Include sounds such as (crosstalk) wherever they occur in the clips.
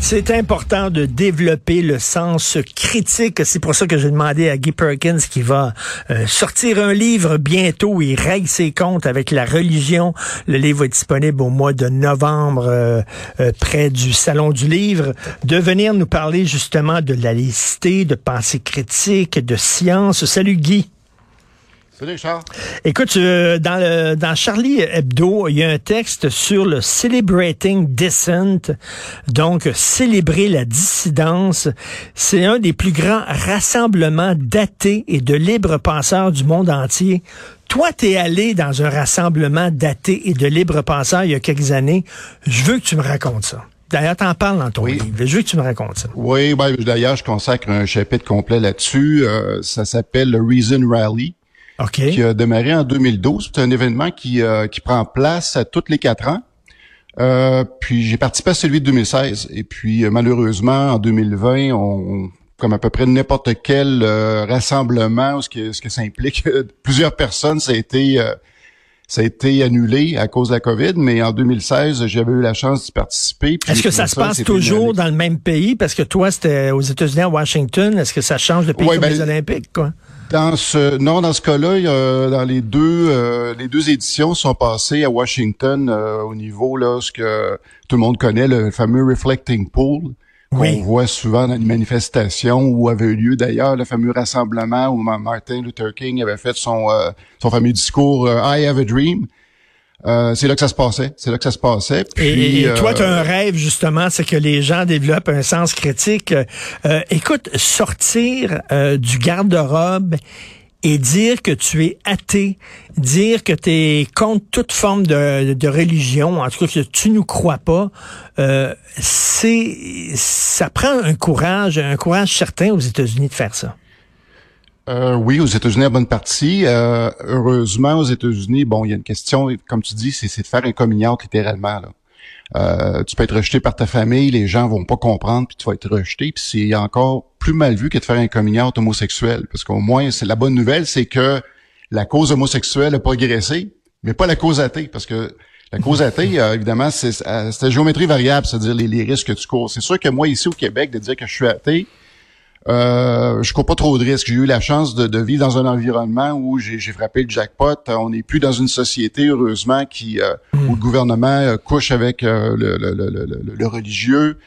C'est important de développer le sens critique. C'est pour ça que j'ai demandé à Guy Perkins qui va euh, sortir un livre bientôt. Il règle ses comptes avec la religion. Le livre est disponible au mois de novembre euh, euh, près du Salon du Livre. De venir nous parler justement de la laïcité, de pensée critique, de science. Salut Guy. Salut Charles? Écoute, euh, dans, le, dans Charlie Hebdo, il y a un texte sur le Celebrating Dissent, donc célébrer la dissidence. C'est un des plus grands rassemblements d'athées et de libres penseurs du monde entier. Toi, t'es allé dans un rassemblement d'athées et de libres penseurs il y a quelques années. Je veux que tu me racontes ça. D'ailleurs, t'en parles dans ton Oui. livre. Je veux que tu me racontes ça. Oui, ben, d'ailleurs, je consacre un chapitre complet là-dessus. Euh, ça s'appelle le Reason Rally, OK. qui a démarré en 2012. C'est un événement qui, euh, qui prend place à tous les quatre ans. Euh, puis j'ai participé à celui de 2016. Et puis euh, malheureusement, en 2020, on, comme à peu près n'importe quel euh, rassemblement, ce que, ce que ça implique, plusieurs personnes, ça a été... euh, ça a été annulé à cause de la COVID, mais en 2016, j'avais eu la chance d'y participer. Est-ce que ça se passe toujours dans le même pays? Parce que toi, c'était aux États-Unis, à Washington. Est-ce que ça change de pays Ouais, comme ben, les Olympiques, quoi? Dans ce non, dans ce cas-là, il y a- dans les deux euh, les deux éditions sont passées à Washington euh, au niveau là ce que tout le monde connaît le fameux reflecting pool qu'on Oui. voit souvent dans les manifestations où avait eu lieu d'ailleurs le fameux rassemblement où Ma- Martin Luther King avait fait son euh, son fameux discours euh, I have a dream. Euh, c'est là que ça se passait, c'est là que ça se passait. Et, Puis, et toi, euh, tu as un rêve, justement, c'est que les gens développent un sens critique. Euh, écoute, sortir euh, du garde-robe et dire que tu es athée, dire que tu es contre toute forme de, de religion, en tout cas que tu nous crois pas, euh, c'est ça prend un courage, un courage certain aux États-Unis de faire ça. Euh, oui, aux États-Unis, à bonne partie. Euh, heureusement, aux États-Unis, bon, il y a une question, comme tu dis, c'est de faire un coming out littéralement. Là. Euh, tu peux être rejeté par ta famille, les gens vont pas comprendre, puis tu vas être rejeté, puis c'est encore plus mal vu que de faire un coming out homosexuel, parce qu'au moins, c'est la bonne nouvelle, c'est que la cause homosexuelle a progressé, mais pas la cause athée, parce que la cause athée, (laughs) euh, évidemment, c'est euh, c'est la géométrie variable, c'est-à-dire les, les risques que tu cours. C'est sûr que moi, ici au Québec, de dire que je suis athée, euh, je cours pas trop de risques. J'ai eu la chance de, de vivre dans un environnement où j'ai frappé le jackpot. Euh, On n'est plus dans une société, heureusement, qui euh, où le gouvernement euh, couche avec euh, le, le- le- le- le- le religieux.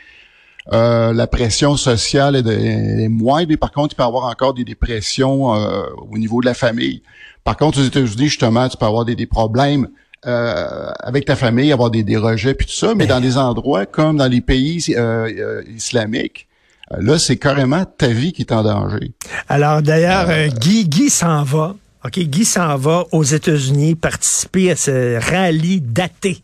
Euh, la pression sociale est, de, est moindre, mais par contre, il peut y avoir encore des dépressions euh, au niveau de la famille. Par contre, aux États-Unis, justement, tu peux avoir des, des problèmes euh, avec ta famille, avoir des, des rejets puis tout ça, mais dans des endroits comme dans les pays euh, euh, islamiques, là, c'est carrément ta vie qui est en danger. Alors d'ailleurs, euh, Guy, Guy s'en va. OK, Guy s'en va aux États-Unis participer à ce rallye d'athées.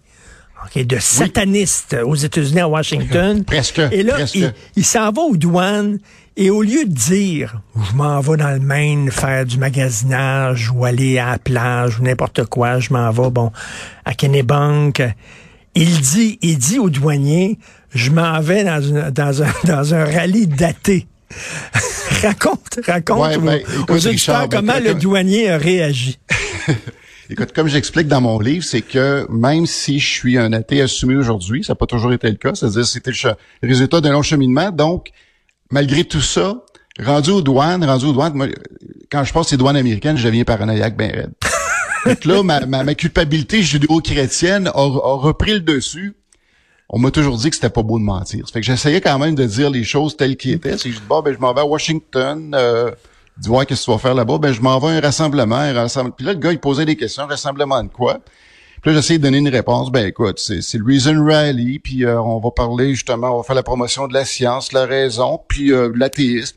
OK, de satanistes aux États-Unis à Washington. (laughs) Presque, Et là, presque. il, il s'en va aux douanes et au lieu de dire je m'en vais dans le Maine faire du magasinage ou aller à la plage ou n'importe quoi, je m'en vais bon à Kennebank, il dit il dit aux douaniers je m'en vais dans, une, dans un (laughs) dans un rallye d'athées. (laughs) raconte, raconte Ouais, aux- ben, aux, écoute, Richard, ben, comment comme- le douanier a réagi. (laughs) Écoute, comme j'explique dans mon livre, c'est que même si je suis un athée assumé aujourd'hui, ça n'a pas toujours été le cas, c'est-à-dire c'était le, résultat d'un long cheminement, donc malgré tout ça, rendu aux douanes, rendu aux douanes, moi, quand je passe ces douanes américaines, je deviens paranoïaque ben raide. Donc là, ma, ma, ma culpabilité judéo-chrétienne a, a repris le dessus. On m'a toujours dit que c'était pas beau de mentir. Fait que j'essayais quand même de dire les choses telles qu'elles étaient. C'est que je dis, bon, ben, je m'en vais à Washington, euh, dis, ouais, qu'est-ce que tu vas faire là-bas? Ben, je m'en vais à un rassemblement, un rassemblement. Puis là, le gars, il posait des questions, rassemblement de quoi? Puis là, j'essayais de donner une réponse. Ben, écoute, c'est, c'est le Reason Rally, puis euh, on va parler, justement, on va faire la promotion de la science, la raison, puis euh, l'athéisme.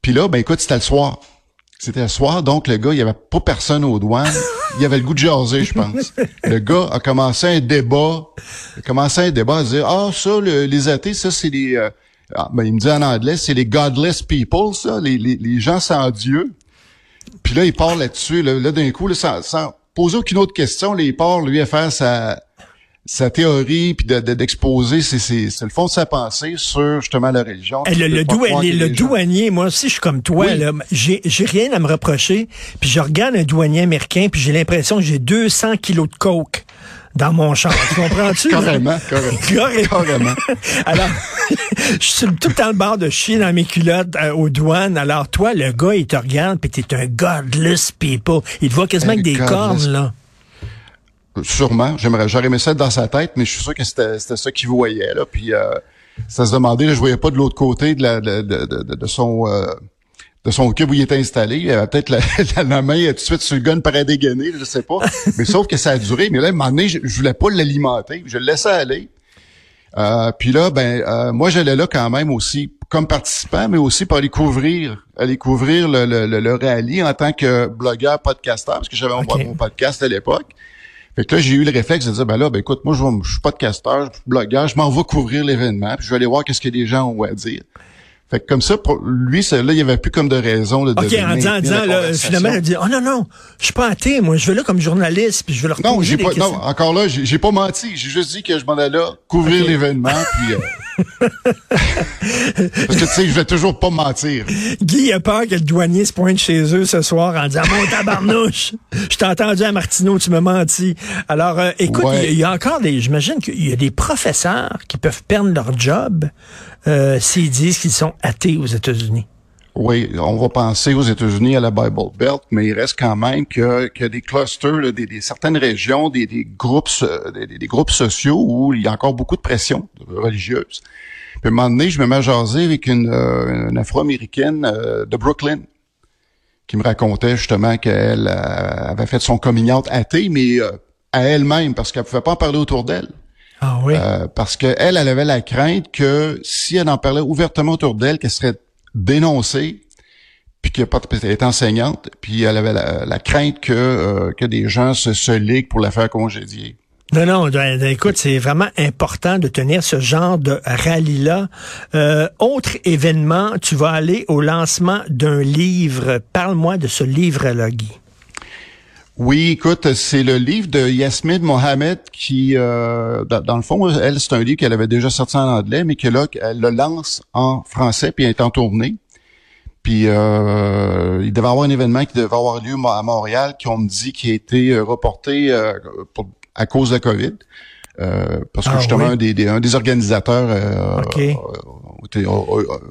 Puis là, ben, écoute, c'était le soir. C'était le soir, donc le gars, il y avait pas personne aux douanes. Il avait le goût de jaser, je pense. (laughs) Le gars a commencé un débat. Il a commencé un débat à dire, ah, ça, le- les athées, ça, c'est les... euh, ah, ben, il me dit en anglais, c'est les godless people, ça, les, les, les gens sans Dieu. Puis là, il part là-dessus, là, là, d'un coup, là, sans, sans poser aucune autre question, là, il part, lui, à faire sa, sa théorie puis de, d'exposer c'est, c'est, c'est le fond de sa pensée sur justement la religion. le, le, le douanier, moi aussi je suis comme toi là, j'ai, j'ai rien à me reprocher, puis je regarde un douanier américain puis j'ai l'impression que j'ai 200 kilos de coke dans mon champ. Tu comprends-tu? (laughs) carrément, carrément, carrément. (laughs) Alors, (laughs) je suis tout le temps le bord de chier dans mes culottes euh, aux douanes. Alors, toi, le gars, il te regarde, puis t'es un godless people. Il te voit quasiment avec des cornes, là. Sûrement. J'aimerais, j'aurais aimé ça dans sa tête, mais je suis sûr que c'était, c'était ça qu'il voyait, là. Puis, euh, ça se demandait, là, je voyais pas de l'autre côté de, la, de, de, de, de son... Euh, de son cube où il était installé. Il avait peut-être la, (laughs) la, main tout de suite sur le gun pour dégainer, je sais pas. Mais sauf que ça a duré. Mais là, à un moment donné, je, je voulais pas l'alimenter. Je le laissais aller. Euh, puis là, ben, euh, moi, j'allais là quand même aussi comme participant, mais aussi pour aller couvrir, aller couvrir le, le, le, rallye en tant que blogueur, podcasteur, parce que j'avais mon podcast à l'époque. Fait que là, j'ai eu le réflexe de dire, ben là, ben écoute, moi, je, je suis podcasteur, je suis blogueur, je m'en vais couvrir l'événement, puis je vais aller voir qu'est-ce que les gens ont à dire. Fait que comme ça, pour lui, là, il y avait plus comme de raison de OK, en disant, en disant là, finalement, il dit Oh non, non, je suis pas athée, moi, je vais là comme journaliste, puis je vais leur Non, j'ai pas non, encore là, j'ai pas menti. J'ai juste dit que je m'en allais là couvrir l'événement, puis euh, (laughs) Parce que tu sais, je vais toujours pas mentir. Guy a peur que le douanier se pointe chez eux ce soir en disant Mon tabarnouche, je t'ai entendu à Martineau, tu me menti. Alors, euh, écoute, il y, a encore des. J'imagine qu'il y a des professeurs qui peuvent perdre leur job euh, s'ils disent qu'ils sont athées aux États-Unis. Oui, on va penser aux États-Unis à la Bible Belt, mais il reste quand même que, que des clusters, des, des, certaines régions, des, des groupes, des, des, groupes sociaux où il y a encore beaucoup de pression religieuse. Puis à un moment donné, je me mets à jaser avec une, euh, une Afro-américaine euh, de Brooklyn qui me racontait justement qu'elle euh, avait fait son coming out athée, mais à elle-même parce qu'elle pouvait pas en parler autour d'elle. Ah oui. parce qu'elle, elle avait la crainte que si elle en parlait ouvertement autour d'elle, qu'elle serait dénoncée, puis qu'elle est enseignante, puis elle avait la, crainte que, euh, que des gens se, se liguent pour la faire congédier. Non, non, ben, ben, écoute, c'est vraiment important de tenir ce genre de rallye-là. Euh, autre événement, tu vas aller au lancement d'un livre. Parle-moi de ce livre-là, Guy. Oui, écoute, c'est le livre de Yasmine Mohamed qui, euh, dans, le fond, elle, c'est un livre qu'elle avait déjà sorti en anglais, mais que là, elle le lance en français, puis elle est en tournée. Puis euh, il devait y avoir un événement qui devait avoir lieu à Montréal, qui on me dit qui a été euh, reporté à cause de la COVID. parce que ah justement, un, des, un des organisateurs a,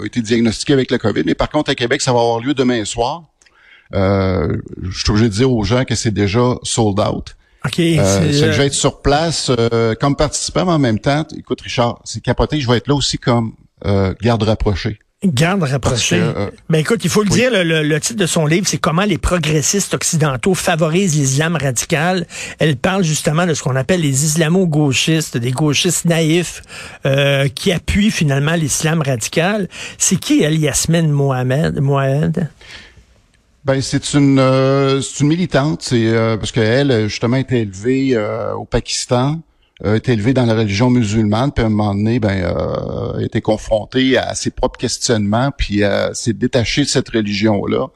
été, diagnostiqué avec la COVID. Mais par contre, à Québec, ça va avoir lieu demain soir. Euh, je suis obligé de dire aux gens que c'est déjà sold out. OK. Euh, je vais être sur place euh, comme participant, mais en même temps, écoute Richard, c'est capoté, je vais être là aussi comme euh, garde rapproché. Garde rapproché. Mais ben, écoute, il faut le dire, le, titre de son livre, c'est Comment les progressistes occidentaux favorisent l'islam radical. Elle parle justement de ce qu'on appelle les islamo-gauchistes, des gauchistes naïfs euh, qui appuient finalement l'islam radical. C'est qui elle, Yasmine Mohamed? Mohamed? Ben c'est une euh, c'est une militante, c'est euh, parce qu'elle justement été élevée euh, au Pakistan, a été élevée dans la religion musulmane, puis à un moment donné, ben a été confrontée à ses propres questionnements, puis s'est détachée de cette religion là,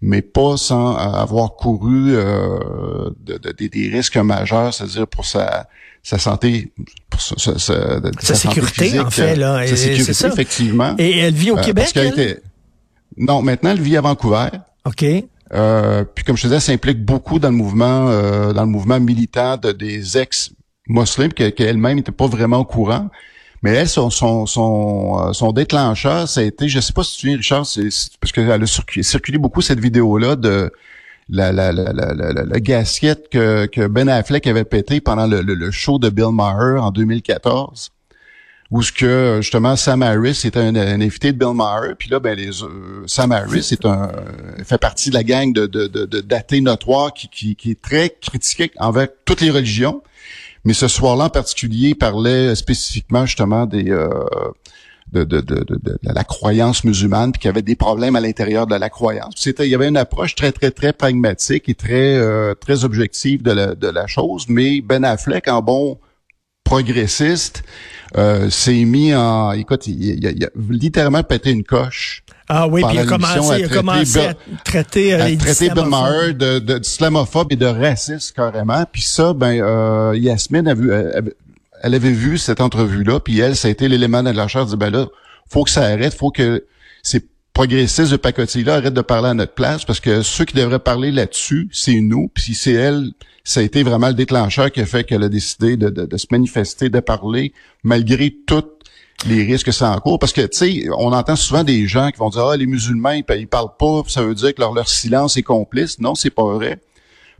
mais pas sans avoir couru de, des risques majeurs, c'est-à-dire pour sa sa santé, pour sa, sa, sa, sécurité en fait là, sa sécurité ça. effectivement. Et elle vit au Québec. Parce elle? Non, maintenant elle vit à Vancouver. OK. Euh, puis comme je te disais, ça implique beaucoup dans le mouvement, euh, dans le mouvement militant de, des ex-musulmans qu'elle-même n'était pas vraiment au courant. Mais elle, son, son, euh, son déclencheur, ça a été, je sais pas si tu viens, Richard, c'est, parce qu'elle a circulé, beaucoup cette vidéo-là de la, la, la, la, la, gasquette que, que Ben Affleck avait pété pendant le, le show de Bill Maher en 2014 où ce que justement Sam Harris était un, invité de Bill Maher, puis là ben les euh, Sam Harris est un fait partie de la gang de de, de, d'athées notoires qui, qui, qui est très critiqué envers toutes les religions, mais ce soir-là en particulier il parlait spécifiquement justement des euh, de, de, de, de, la croyance musulmane, puis qu'il y avait des problèmes à l'intérieur de la croyance. C'était, il y avait une approche très, très, très pragmatique et très, euh, très objective de la, de la chose, mais Ben Affleck, en bon progressiste, euh, s'est mis en... Écoute, il, il, a littéralement pété une coche. Ah oui, puis il a commencé, a commencé à traiter, euh, à traiter Bill Maher de, d'islamophobe et de raciste carrément. Puis ça, ben euh, Yasmine a vu, elle avait vu cette entrevue-là, puis elle, ça a été l'élément de la charge, dit, ben là, faut que ça arrête, faut que ces progressistes de pacotille-là arrêtent de parler à notre place, parce que ceux qui devraient parler là-dessus, c'est nous, puis c'est elle, ça a été vraiment le déclencheur qui a fait qu'elle a décidé de, de, se manifester, de parler, malgré toutes les risques que ça encourt. Parce que, tu sais, on entend souvent des gens qui vont dire, ah, les musulmans, ils, ils parlent pas, ça veut dire que leur, leur silence est complice. Non, c'est pas vrai.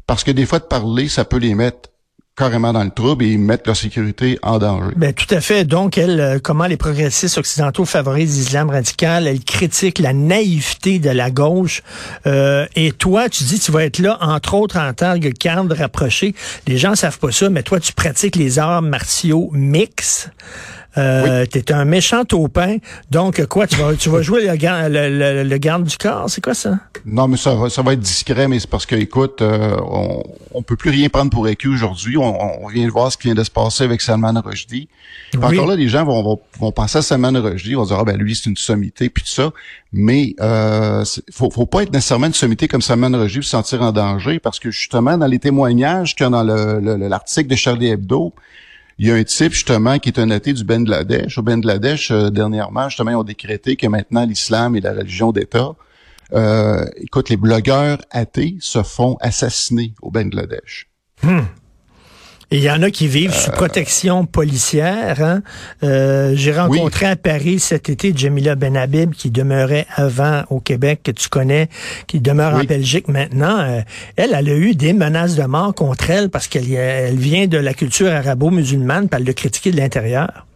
Parce que des fois, de parler, ça peut les mettre carrément dans le trouble et mettre leur sécurité en danger. Ben tout à fait. Donc, elle, euh, comment les progressistes occidentaux favorisent l'islam radical, elle critique la naïveté de la gauche. Euh, et toi, tu dis, tu vas être là, entre autres, en tant que cadre rapproché. Les gens savent pas ça, mais toi, tu pratiques les arts martiaux mix. Euh, T'es un méchant taupin. Donc, quoi, tu vas, tu vas jouer le, le, le, garde du corps? C'est quoi ça? Non, mais ça va, ça va être discret, mais c'est parce que, écoute, euh, on, on peut plus rien prendre pour écu aujourd'hui. On, on, vient de voir ce qui vient de se passer avec Salman Rushdie. Encore là, les gens vont, vont, vont, penser à Salman Rushdie, vont dire, ah ben lui, c'est une sommité, puis tout ça. Mais euh, faut, faut pas être nécessairement une sommité comme Salman Rushdie pour se sentir en danger, parce que justement, dans les témoignages qu'il y a dans l'article de Charlie Hebdo, il y a un type, justement, qui est un athée du Bangladesh. Au Bangladesh, euh, dernièrement, justement, ils ont décrété que maintenant l'islam est la religion d'État. Euh, écoute, les blogueurs athées se font assassiner au Bangladesh. Hmm. Et il y en a qui vivent sous protection policière. Hein? Euh, J'ai rencontré à Paris cet été Jamila Benhabib, qui demeurait avant au Québec, que tu connais, qui demeure en Belgique maintenant. Euh, elle, elle a eu des menaces de mort contre elle parce qu'elle elle vient de la culture arabo-musulmane, puis elle l'a critiqué de l'intérieur.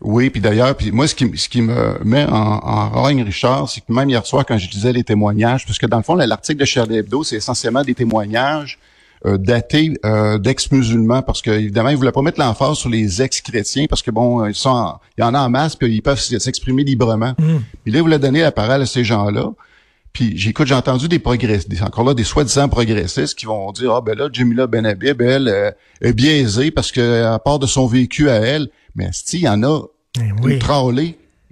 Oui, puis d'ailleurs, puis moi, ce qui, ce qui me met en, en rogne, Richard, c'est que même hier soir, quand je disais les témoignages, parce que dans le fond, l'article de Charlie Hebdo, c'est essentiellement des témoignages euh, daté euh, d'ex-musulmans parce que évidemment ils voulaient pas mettre l'emphase sur les ex-chrétiens parce que bon ils sont il y en a en masse puis ils peuvent s'exprimer librement. Mm. Puis là ils voulaient donner la parole à ces gens-là. Puis j'écoute, j'ai entendu des progressistes, encore là des soi-disant progressistes qui vont dire ah ben là Jamila Benhabib elle euh, est biaisée parce que à part de son vécu à elle, mais si il y en a eh oui. une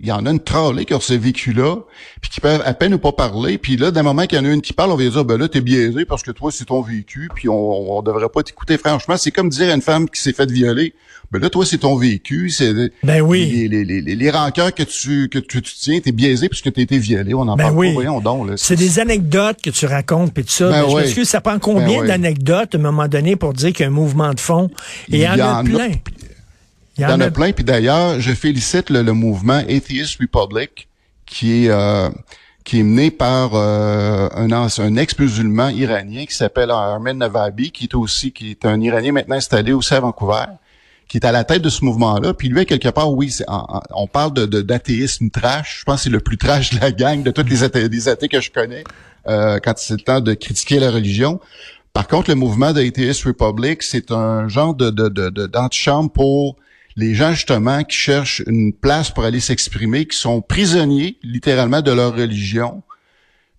il y en a une trollée qui a ce vécu-là, puis qui peuvent à peine ou pas parler. Puis là, d'un moment qu'il y en a une qui parle, on va dire, ben là, t'es biaisé parce que toi, c'est ton vécu, puis on, on devrait pas t'écouter. Franchement, c'est comme dire à une femme qui s'est faite violer, ben là, toi, c'est ton vécu, c'est ben oui. les, les, les, les, rancœurs que tu que tu, tu tiens, t'es biaisé puisque t'as été violé. On en ben parle oui. pas, voyons donc. C'est des anecdotes que tu racontes, puis tout ça. Ben, ben oui. ça prend combien ben d'anecdotes à un moment donné pour dire qu'il y a un mouvement de fond? Et il y en, a plein. Il y en, a, plein. Puis d'ailleurs, je félicite le, mouvement Atheist Republic qui est euh, qui est mené par euh, un, un ex-musulman iranien qui s'appelle Armin Navabi, qui est aussi qui est un Iranien maintenant installé aussi à Vancouver, qui est à la tête de ce mouvement-là. Puis lui, quelque part, oui, on parle de d'athéisme trash. Je pense que c'est le plus trash de la gang de toutes les athées, les athées que je connais euh, quand c'est le temps de critiquer la religion. Par contre, le mouvement d'Atheist Republic, c'est un genre de d'antichambre de, de, pour les gens justement qui cherchent une place pour aller s'exprimer, qui sont prisonniers littéralement de leur religion,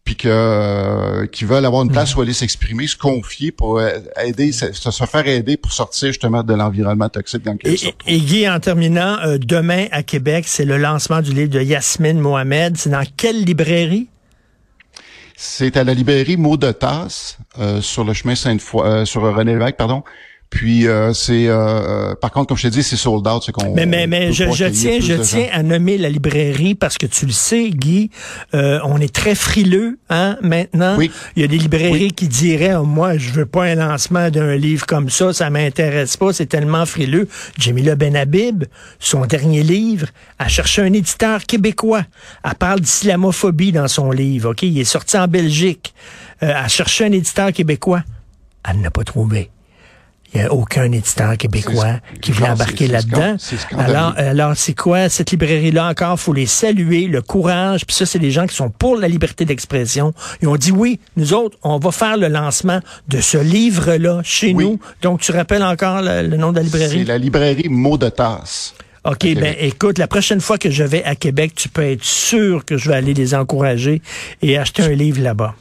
puis que euh, qui veulent avoir une place où aller s'exprimer, se confier pour euh, aider, se, se, faire aider pour sortir justement de l'environnement toxique dans lequel et, et, Guy, en terminant, euh, demain à Québec, c'est le lancement du livre de Yasmine Mohamed. C'est dans quelle librairie? C'est à la librairie Mot de Tasse, sur le chemin Sainte-Foy, sur René Lévesque, pardon. Puis euh, c'est euh, euh, par contre comme je t'ai dit c'est sold out, c'est qu'on Mais mais mais je, je tiens je tiens à nommer la librairie parce que tu le sais Guy, euh, on est très frileux hein maintenant. Oui. Il y a des librairies qui diraient oh, moi je veux pas un lancement d'un livre comme ça, ça m'intéresse pas, c'est tellement frileux. Jamila Benhabib, son dernier livre, a cherché un éditeur québécois. Elle parle d'islamophobie dans son livre, OK, il est sorti en Belgique. Euh, a cherché un éditeur québécois. Elle n'a pas trouvé. Il n'y a aucun éditeur québécois qui voulait embarquer là-dedans. Alors, alors c'est quoi cette librairie-là encore? faut les saluer, le courage. Puis ça, c'est des gens qui sont pour la liberté d'expression. Ils ont dit oui, nous autres, on va faire le lancement de ce livre-là chez nous. Donc, tu rappelles encore le, nom de la librairie? C'est la librairie Mot de tasse. OK, ben écoute, la prochaine fois que je vais à Québec, tu peux être sûr que je vais aller les encourager et acheter un livre là-bas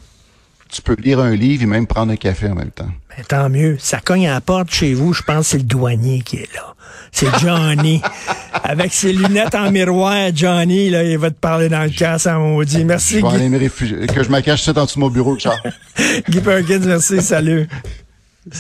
tu peux lire un livre et même prendre un café en même temps. Ben, tant mieux. Ça cogne à la porte chez vous. Je pense que c'est le douanier qui est là. C'est Johnny. (laughs) Avec ses lunettes en miroir, Johnny, là, il va te parler dans le casque, ça maudit. Merci, je vais Aller me Que je me cache ça dans mon bureau, Charles. (laughs) Guy Perkins, merci. Salut. Salut.